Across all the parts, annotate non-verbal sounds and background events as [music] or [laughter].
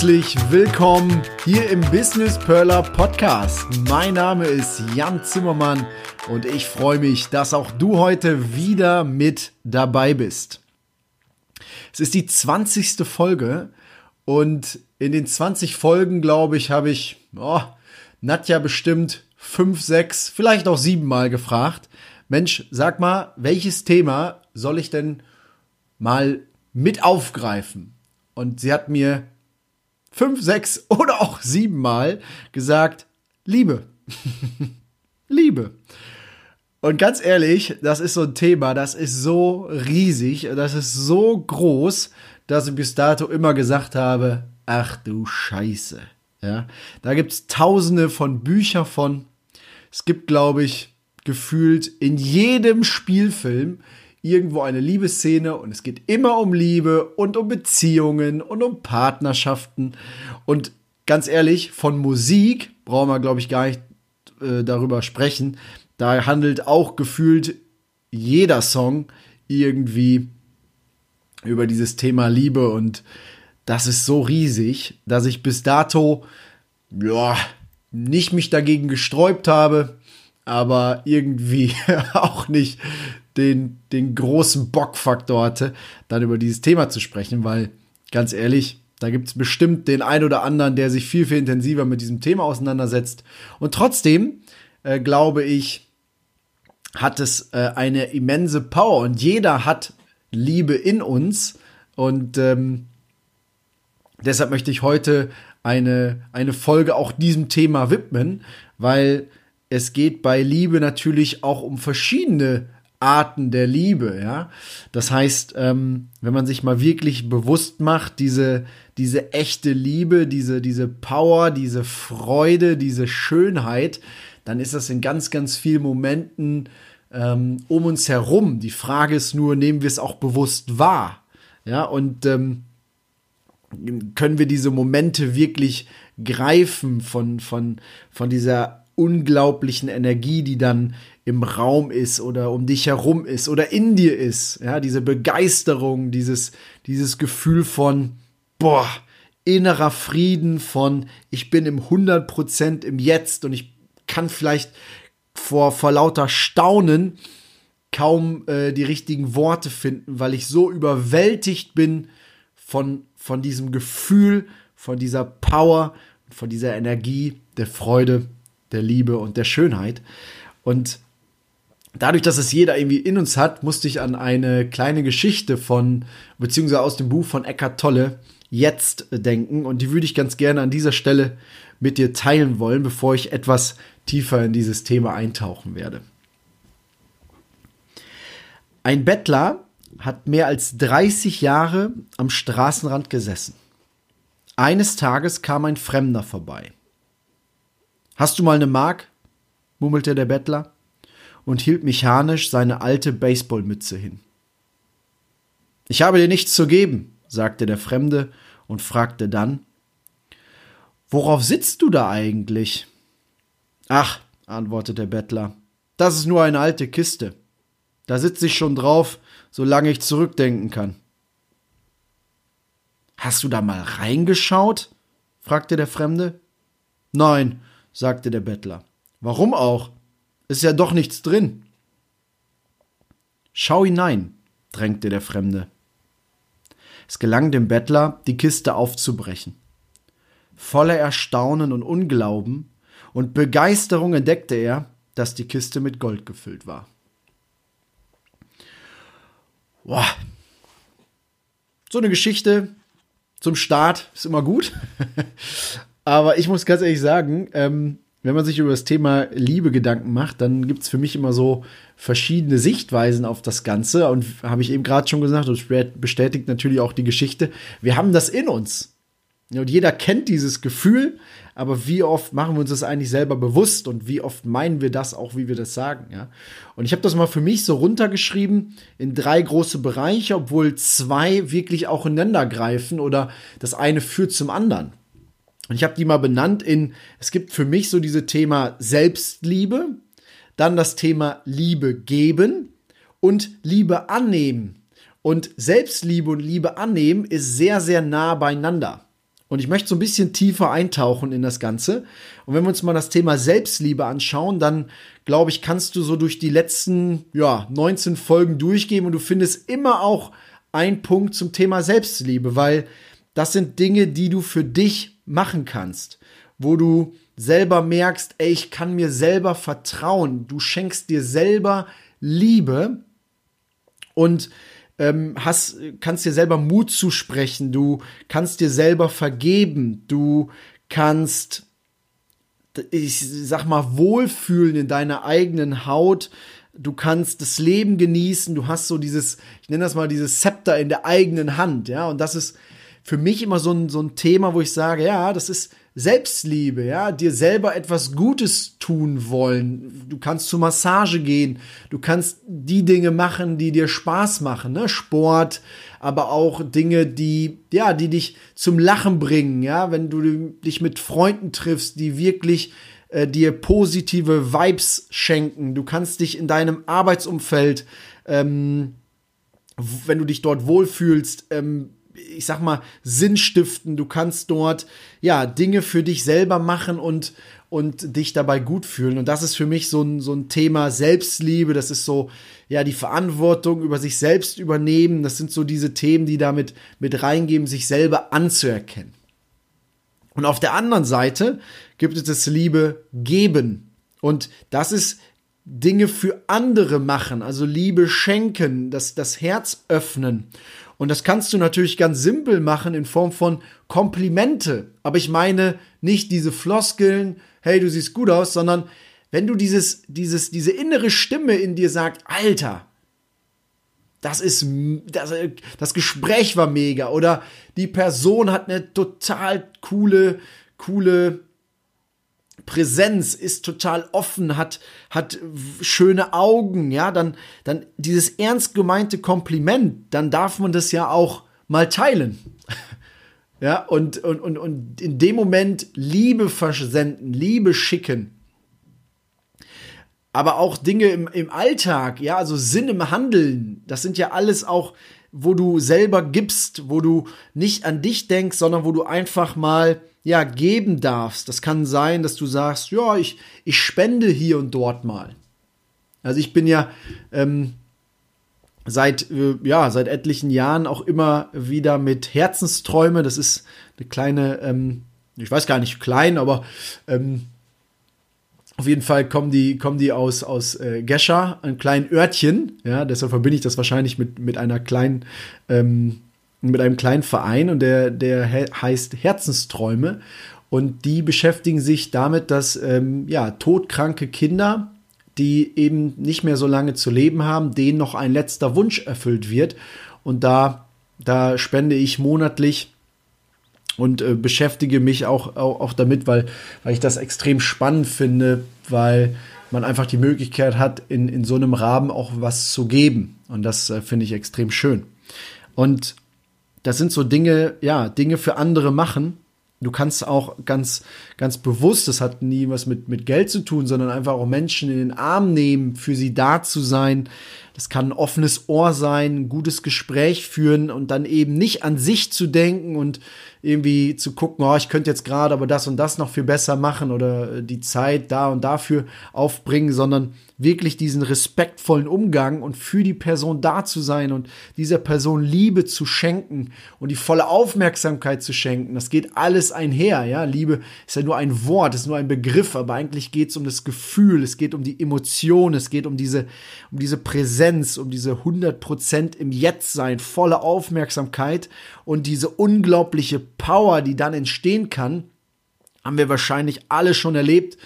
Herzlich willkommen hier im Business Perler Podcast. Mein Name ist Jan Zimmermann und ich freue mich, dass auch du heute wieder mit dabei bist. Es ist die 20. Folge und in den 20 Folgen, glaube ich, habe ich oh, Nadja bestimmt fünf, sechs, vielleicht auch sieben Mal gefragt. Mensch, sag mal, welches Thema soll ich denn mal mit aufgreifen? Und sie hat mir fünf, sechs oder auch sieben Mal gesagt, Liebe. [laughs] Liebe. Und ganz ehrlich, das ist so ein Thema, das ist so riesig, das ist so groß, dass ich bis dato immer gesagt habe, ach du Scheiße. Ja, da gibt's tausende von Büchern von. Es gibt, glaube ich, gefühlt in jedem Spielfilm irgendwo eine Liebesszene und es geht immer um Liebe und um Beziehungen und um Partnerschaften. Und ganz ehrlich, von Musik brauchen wir, glaube ich, gar nicht äh, darüber sprechen. Da handelt auch gefühlt jeder Song irgendwie über dieses Thema Liebe und das ist so riesig, dass ich bis dato ja, nicht mich dagegen gesträubt habe, aber irgendwie [laughs] auch nicht den, den großen Bockfaktor hatte, dann über dieses Thema zu sprechen, weil ganz ehrlich, da gibt es bestimmt den ein oder anderen, der sich viel, viel intensiver mit diesem Thema auseinandersetzt. Und trotzdem äh, glaube ich, hat es äh, eine immense Power und jeder hat Liebe in uns. Und ähm, deshalb möchte ich heute eine, eine Folge auch diesem Thema widmen, weil es geht bei Liebe natürlich auch um verschiedene Arten der Liebe, ja. Das heißt, ähm, wenn man sich mal wirklich bewusst macht, diese, diese echte Liebe, diese, diese Power, diese Freude, diese Schönheit, dann ist das in ganz, ganz vielen Momenten ähm, um uns herum. Die Frage ist nur, nehmen wir es auch bewusst wahr? Ja, und ähm, können wir diese Momente wirklich greifen von, von, von dieser unglaublichen Energie, die dann im Raum ist oder um dich herum ist oder in dir ist. Ja, diese Begeisterung, dieses, dieses Gefühl von, boah, innerer Frieden von, ich bin im 100% im Jetzt und ich kann vielleicht vor, vor lauter Staunen kaum äh, die richtigen Worte finden, weil ich so überwältigt bin von, von diesem Gefühl, von dieser Power, von dieser Energie, der Freude, der Liebe und der Schönheit. Und dadurch, dass es jeder irgendwie in uns hat, musste ich an eine kleine Geschichte von, beziehungsweise aus dem Buch von Eckhart Tolle jetzt denken. Und die würde ich ganz gerne an dieser Stelle mit dir teilen wollen, bevor ich etwas tiefer in dieses Thema eintauchen werde. Ein Bettler hat mehr als 30 Jahre am Straßenrand gesessen. Eines Tages kam ein Fremder vorbei. Hast du mal eine Mark? murmelte der Bettler und hielt mechanisch seine alte Baseballmütze hin. Ich habe dir nichts zu geben, sagte der Fremde und fragte dann Worauf sitzt du da eigentlich? Ach, antwortete der Bettler, das ist nur eine alte Kiste. Da sitze ich schon drauf, solange ich zurückdenken kann. Hast du da mal reingeschaut? fragte der Fremde. Nein, sagte der Bettler. Warum auch? Ist ja doch nichts drin. Schau hinein, drängte der Fremde. Es gelang dem Bettler, die Kiste aufzubrechen. Voller Erstaunen und Unglauben und Begeisterung entdeckte er, dass die Kiste mit Gold gefüllt war. Boah. So eine Geschichte zum Start ist immer gut. [laughs] Aber ich muss ganz ehrlich sagen, ähm, wenn man sich über das Thema Liebe Gedanken macht, dann gibt es für mich immer so verschiedene Sichtweisen auf das Ganze. Und habe ich eben gerade schon gesagt, und bestätigt natürlich auch die Geschichte, wir haben das in uns. Und jeder kennt dieses Gefühl, aber wie oft machen wir uns das eigentlich selber bewusst und wie oft meinen wir das auch, wie wir das sagen, ja? Und ich habe das mal für mich so runtergeschrieben in drei große Bereiche, obwohl zwei wirklich auch ineinander greifen oder das eine führt zum anderen. Und ich habe die mal benannt in, es gibt für mich so diese Thema Selbstliebe, dann das Thema Liebe geben und Liebe annehmen. Und Selbstliebe und Liebe annehmen ist sehr, sehr nah beieinander. Und ich möchte so ein bisschen tiefer eintauchen in das Ganze. Und wenn wir uns mal das Thema Selbstliebe anschauen, dann glaube ich, kannst du so durch die letzten ja, 19 Folgen durchgehen und du findest immer auch einen Punkt zum Thema Selbstliebe, weil das sind Dinge, die du für dich machen kannst, wo du selber merkst, ey, ich kann mir selber vertrauen. Du schenkst dir selber Liebe und ähm, hast, kannst dir selber Mut zusprechen, du kannst dir selber vergeben, du kannst, ich sag mal, wohlfühlen in deiner eigenen Haut, du kannst das Leben genießen, du hast so dieses, ich nenne das mal dieses Zepter in der eigenen Hand, ja, und das ist für mich immer so ein, so ein Thema, wo ich sage, ja, das ist, Selbstliebe, ja, dir selber etwas Gutes tun wollen. Du kannst zur Massage gehen, du kannst die Dinge machen, die dir Spaß machen, ne? Sport, aber auch Dinge, die, ja, die dich zum Lachen bringen, ja, wenn du dich mit Freunden triffst, die wirklich äh, dir positive Vibes schenken. Du kannst dich in deinem Arbeitsumfeld, ähm, wenn du dich dort wohlfühlst, ähm, ich sag mal, Sinn stiften. Du kannst dort, ja, Dinge für dich selber machen und, und dich dabei gut fühlen. Und das ist für mich so ein, so ein Thema Selbstliebe. Das ist so, ja, die Verantwortung über sich selbst übernehmen. Das sind so diese Themen, die damit mit reingeben, sich selber anzuerkennen. Und auf der anderen Seite gibt es das Liebe geben. Und das ist Dinge für andere machen, also Liebe schenken, das, das Herz öffnen. Und das kannst du natürlich ganz simpel machen in Form von Komplimente. Aber ich meine nicht diese Floskeln, hey, du siehst gut aus, sondern wenn du dieses, dieses, diese innere Stimme in dir sagt, Alter, das ist, das, das Gespräch war mega oder die Person hat eine total coole, coole Präsenz, ist total offen, hat, hat schöne Augen, ja, dann, dann dieses ernst gemeinte Kompliment, dann darf man das ja auch mal teilen. [laughs] ja, und, und, und, und in dem Moment Liebe versenden, Liebe schicken. Aber auch Dinge im, im Alltag, ja, also Sinn im Handeln, das sind ja alles auch, wo du selber gibst, wo du nicht an dich denkst, sondern wo du einfach mal ja, geben darfst. Das kann sein, dass du sagst, ja, ich, ich spende hier und dort mal. Also ich bin ja ähm, seit, äh, ja, seit etlichen Jahren auch immer wieder mit Herzensträume. Das ist eine kleine, ähm, ich weiß gar nicht klein, aber ähm, auf jeden Fall kommen die, kommen die aus, aus äh, Gescher, ein kleinen Örtchen. Ja, deshalb verbinde ich das wahrscheinlich mit, mit einer kleinen, ähm, mit einem kleinen Verein und der, der heißt Herzensträume. Und die beschäftigen sich damit, dass ähm, ja, todkranke Kinder, die eben nicht mehr so lange zu leben haben, denen noch ein letzter Wunsch erfüllt wird. Und da, da spende ich monatlich und äh, beschäftige mich auch, auch, auch damit, weil, weil ich das extrem spannend finde, weil man einfach die Möglichkeit hat, in, in so einem Rahmen auch was zu geben. Und das äh, finde ich extrem schön. Und das sind so Dinge, ja, Dinge für andere machen. Du kannst auch ganz, ganz bewusst, das hat nie was mit, mit Geld zu tun, sondern einfach auch Menschen in den Arm nehmen, für sie da zu sein. Das kann ein offenes Ohr sein, ein gutes Gespräch führen und dann eben nicht an sich zu denken und irgendwie zu gucken, oh, ich könnte jetzt gerade aber das und das noch viel besser machen oder die Zeit da und dafür aufbringen, sondern wirklich diesen respektvollen Umgang und für die Person da zu sein und dieser Person Liebe zu schenken und die volle Aufmerksamkeit zu schenken. Das geht alles einher, ja. Liebe ist ja nur ein Wort, ist nur ein Begriff, aber eigentlich geht es um das Gefühl, es geht um die Emotion, es geht um diese, um diese Präsenz, um diese 100% im Jetzt sein, volle Aufmerksamkeit und diese unglaubliche Power, die dann entstehen kann, haben wir wahrscheinlich alle schon erlebt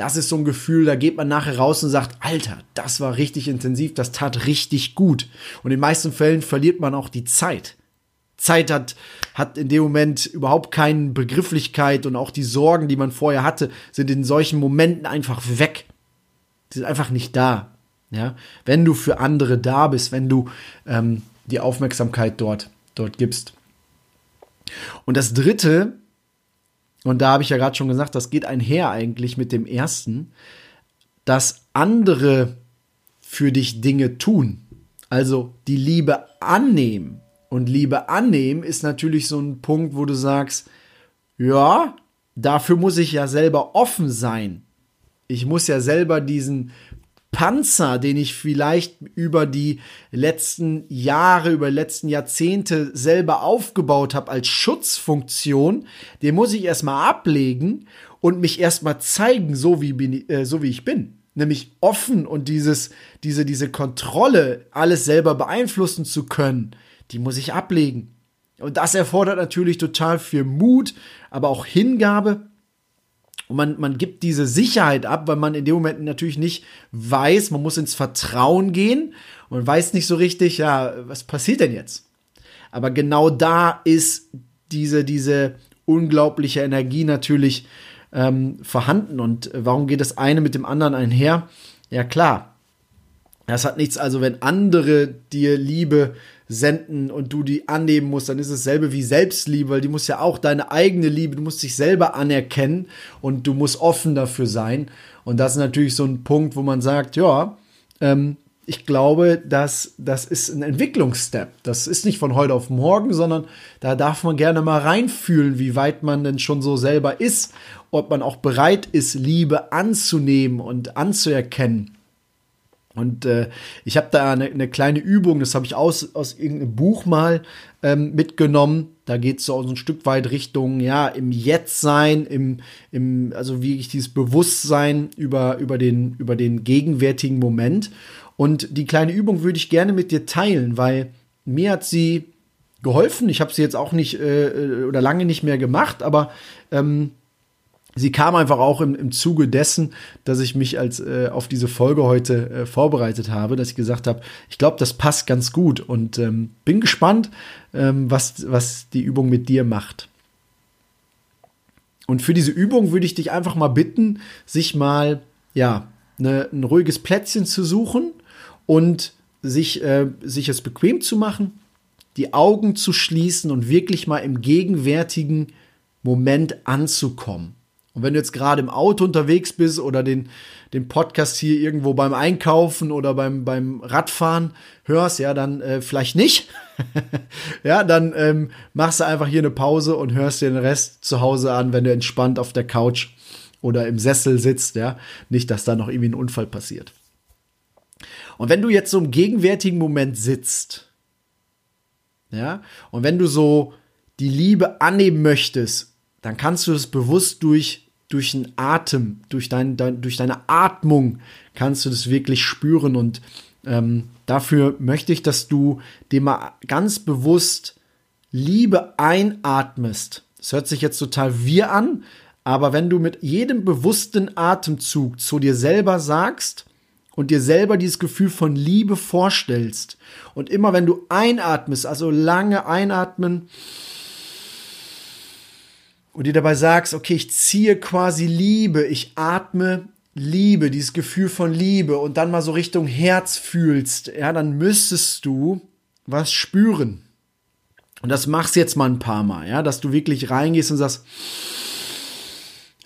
das ist so ein Gefühl, da geht man nachher raus und sagt, Alter, das war richtig intensiv, das tat richtig gut. Und in den meisten Fällen verliert man auch die Zeit. Zeit hat, hat in dem Moment überhaupt keine Begrifflichkeit und auch die Sorgen, die man vorher hatte, sind in solchen Momenten einfach weg. Die sind einfach nicht da. Ja, wenn du für andere da bist, wenn du ähm, die Aufmerksamkeit dort, dort gibst. Und das dritte, und da habe ich ja gerade schon gesagt, das geht einher eigentlich mit dem ersten, dass andere für dich Dinge tun. Also die Liebe annehmen. Und Liebe annehmen ist natürlich so ein Punkt, wo du sagst, ja, dafür muss ich ja selber offen sein. Ich muss ja selber diesen Panzer, den ich vielleicht über die letzten Jahre, über die letzten Jahrzehnte selber aufgebaut habe als Schutzfunktion, den muss ich erstmal ablegen und mich erstmal zeigen, so wie, bin, äh, so wie ich bin. Nämlich offen und dieses, diese, diese Kontrolle, alles selber beeinflussen zu können, die muss ich ablegen. Und das erfordert natürlich total viel Mut, aber auch Hingabe und man, man gibt diese Sicherheit ab, weil man in dem Moment natürlich nicht weiß, man muss ins Vertrauen gehen und weiß nicht so richtig, ja, was passiert denn jetzt? Aber genau da ist diese, diese unglaubliche Energie natürlich ähm, vorhanden. Und warum geht das eine mit dem anderen einher? Ja, klar. Das hat nichts, also wenn andere dir Liebe senden und du die annehmen musst, dann ist es selbe wie Selbstliebe, weil die muss ja auch deine eigene Liebe, du musst dich selber anerkennen und du musst offen dafür sein. Und das ist natürlich so ein Punkt, wo man sagt, ja, ähm, ich glaube, dass das ist ein Entwicklungsstep. Das ist nicht von heute auf morgen, sondern da darf man gerne mal reinfühlen, wie weit man denn schon so selber ist, ob man auch bereit ist, Liebe anzunehmen und anzuerkennen. Und äh, ich habe da eine, eine, kleine Übung, das habe ich aus, aus irgendeinem Buch mal ähm, mitgenommen. Da geht es so ein Stück weit Richtung, ja, im Jetzt-Sein, im, im, also wie ich dieses Bewusstsein über, über, den, über den gegenwärtigen Moment. Und die kleine Übung würde ich gerne mit dir teilen, weil mir hat sie geholfen. Ich habe sie jetzt auch nicht äh, äh oder lange nicht mehr gemacht, aber ähm, sie kam einfach auch im, im Zuge dessen, dass ich mich als äh, auf diese Folge heute äh, vorbereitet habe, dass ich gesagt habe, ich glaube, das passt ganz gut und ähm, bin gespannt, ähm, was, was die Übung mit dir macht. Und für diese Übung würde ich dich einfach mal bitten, sich mal ja ne, ein ruhiges Plätzchen zu suchen und sich, äh, sich es bequem zu machen, die Augen zu schließen und wirklich mal im gegenwärtigen Moment anzukommen. Und wenn du jetzt gerade im Auto unterwegs bist oder den, den Podcast hier irgendwo beim Einkaufen oder beim, beim Radfahren hörst, ja, dann äh, vielleicht nicht. [laughs] ja, dann ähm, machst du einfach hier eine Pause und hörst den Rest zu Hause an, wenn du entspannt auf der Couch oder im Sessel sitzt, ja. Nicht, dass da noch irgendwie ein Unfall passiert. Und wenn du jetzt so im gegenwärtigen Moment sitzt, ja, und wenn du so die Liebe annehmen möchtest dann kannst du es bewusst durch, durch den Atem, durch, dein, dein, durch deine Atmung, kannst du das wirklich spüren. Und ähm, dafür möchte ich, dass du dir mal ganz bewusst Liebe einatmest. Das hört sich jetzt total wir an, aber wenn du mit jedem bewussten Atemzug zu dir selber sagst und dir selber dieses Gefühl von Liebe vorstellst und immer wenn du einatmest, also lange einatmen, und dir dabei sagst, okay, ich ziehe quasi Liebe, ich atme Liebe, dieses Gefühl von Liebe und dann mal so Richtung Herz fühlst, ja, dann müsstest du was spüren. Und das machst jetzt mal ein paar Mal, ja, dass du wirklich reingehst und sagst,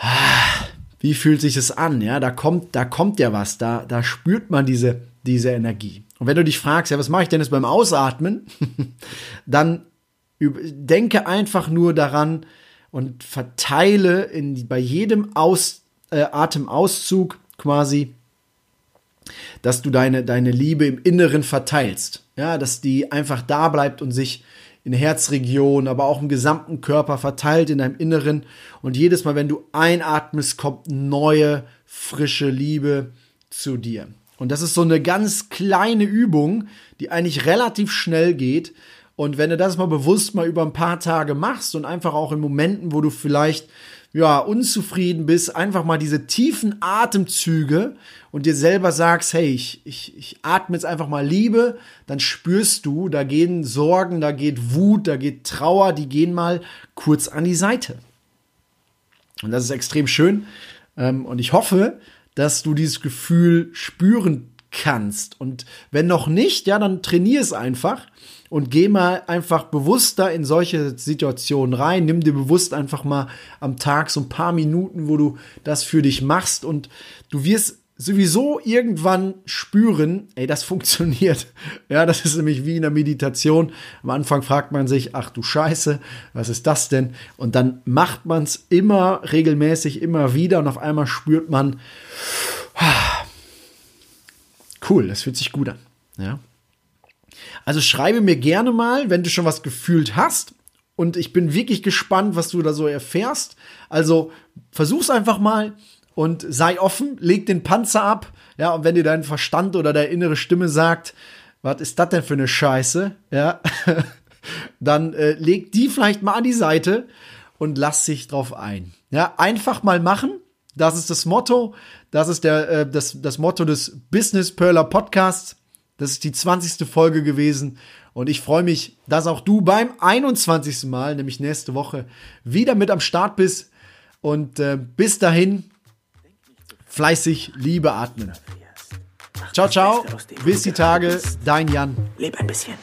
ah, wie fühlt sich das an? Ja, da kommt, da kommt ja was, da, da spürt man diese, diese Energie. Und wenn du dich fragst, ja, was mache ich denn jetzt beim Ausatmen? [laughs] dann denke einfach nur daran, und verteile in, bei jedem Aus, äh, Atemauszug quasi, dass du deine, deine Liebe im Inneren verteilst. Ja, dass die einfach da bleibt und sich in der Herzregion, aber auch im gesamten Körper verteilt in deinem Inneren. Und jedes Mal, wenn du einatmest, kommt neue, frische Liebe zu dir. Und das ist so eine ganz kleine Übung, die eigentlich relativ schnell geht, und wenn du das mal bewusst mal über ein paar Tage machst und einfach auch in Momenten, wo du vielleicht ja, unzufrieden bist, einfach mal diese tiefen Atemzüge und dir selber sagst, hey, ich, ich, ich atme jetzt einfach mal Liebe, dann spürst du, da gehen Sorgen, da geht Wut, da geht Trauer, die gehen mal kurz an die Seite. Und das ist extrem schön. Ähm, und ich hoffe, dass du dieses Gefühl spüren kannst. Und wenn noch nicht, ja, dann trainier es einfach und geh mal einfach bewusster in solche Situationen rein. Nimm dir bewusst einfach mal am Tag so ein paar Minuten, wo du das für dich machst und du wirst sowieso irgendwann spüren, ey, das [laughs] funktioniert. Ja, das ist nämlich wie in der Meditation. Am Anfang fragt man sich, ach du Scheiße, was ist das denn? Und dann macht man es immer regelmäßig, immer wieder und auf einmal spürt man, cool, das fühlt sich gut an. Ja. Also schreibe mir gerne mal, wenn du schon was gefühlt hast. Und ich bin wirklich gespannt, was du da so erfährst. Also versuch's einfach mal und sei offen, leg den Panzer ab. Ja, und wenn dir dein Verstand oder deine innere Stimme sagt, was ist das denn für eine Scheiße? Ja, [laughs] dann äh, leg die vielleicht mal an die Seite und lass sich drauf ein. Ja, einfach mal machen. Das ist das Motto. Das ist der, äh, das, das Motto des Business Perler Podcasts. Das ist die 20. Folge gewesen. Und ich freue mich, dass auch du beim 21. Mal, nämlich nächste Woche, wieder mit am Start bist. Und äh, bis dahin, fleißig Liebe atmen. Ciao, ciao. Bis die Tage. Dein Jan. Leb ein bisschen.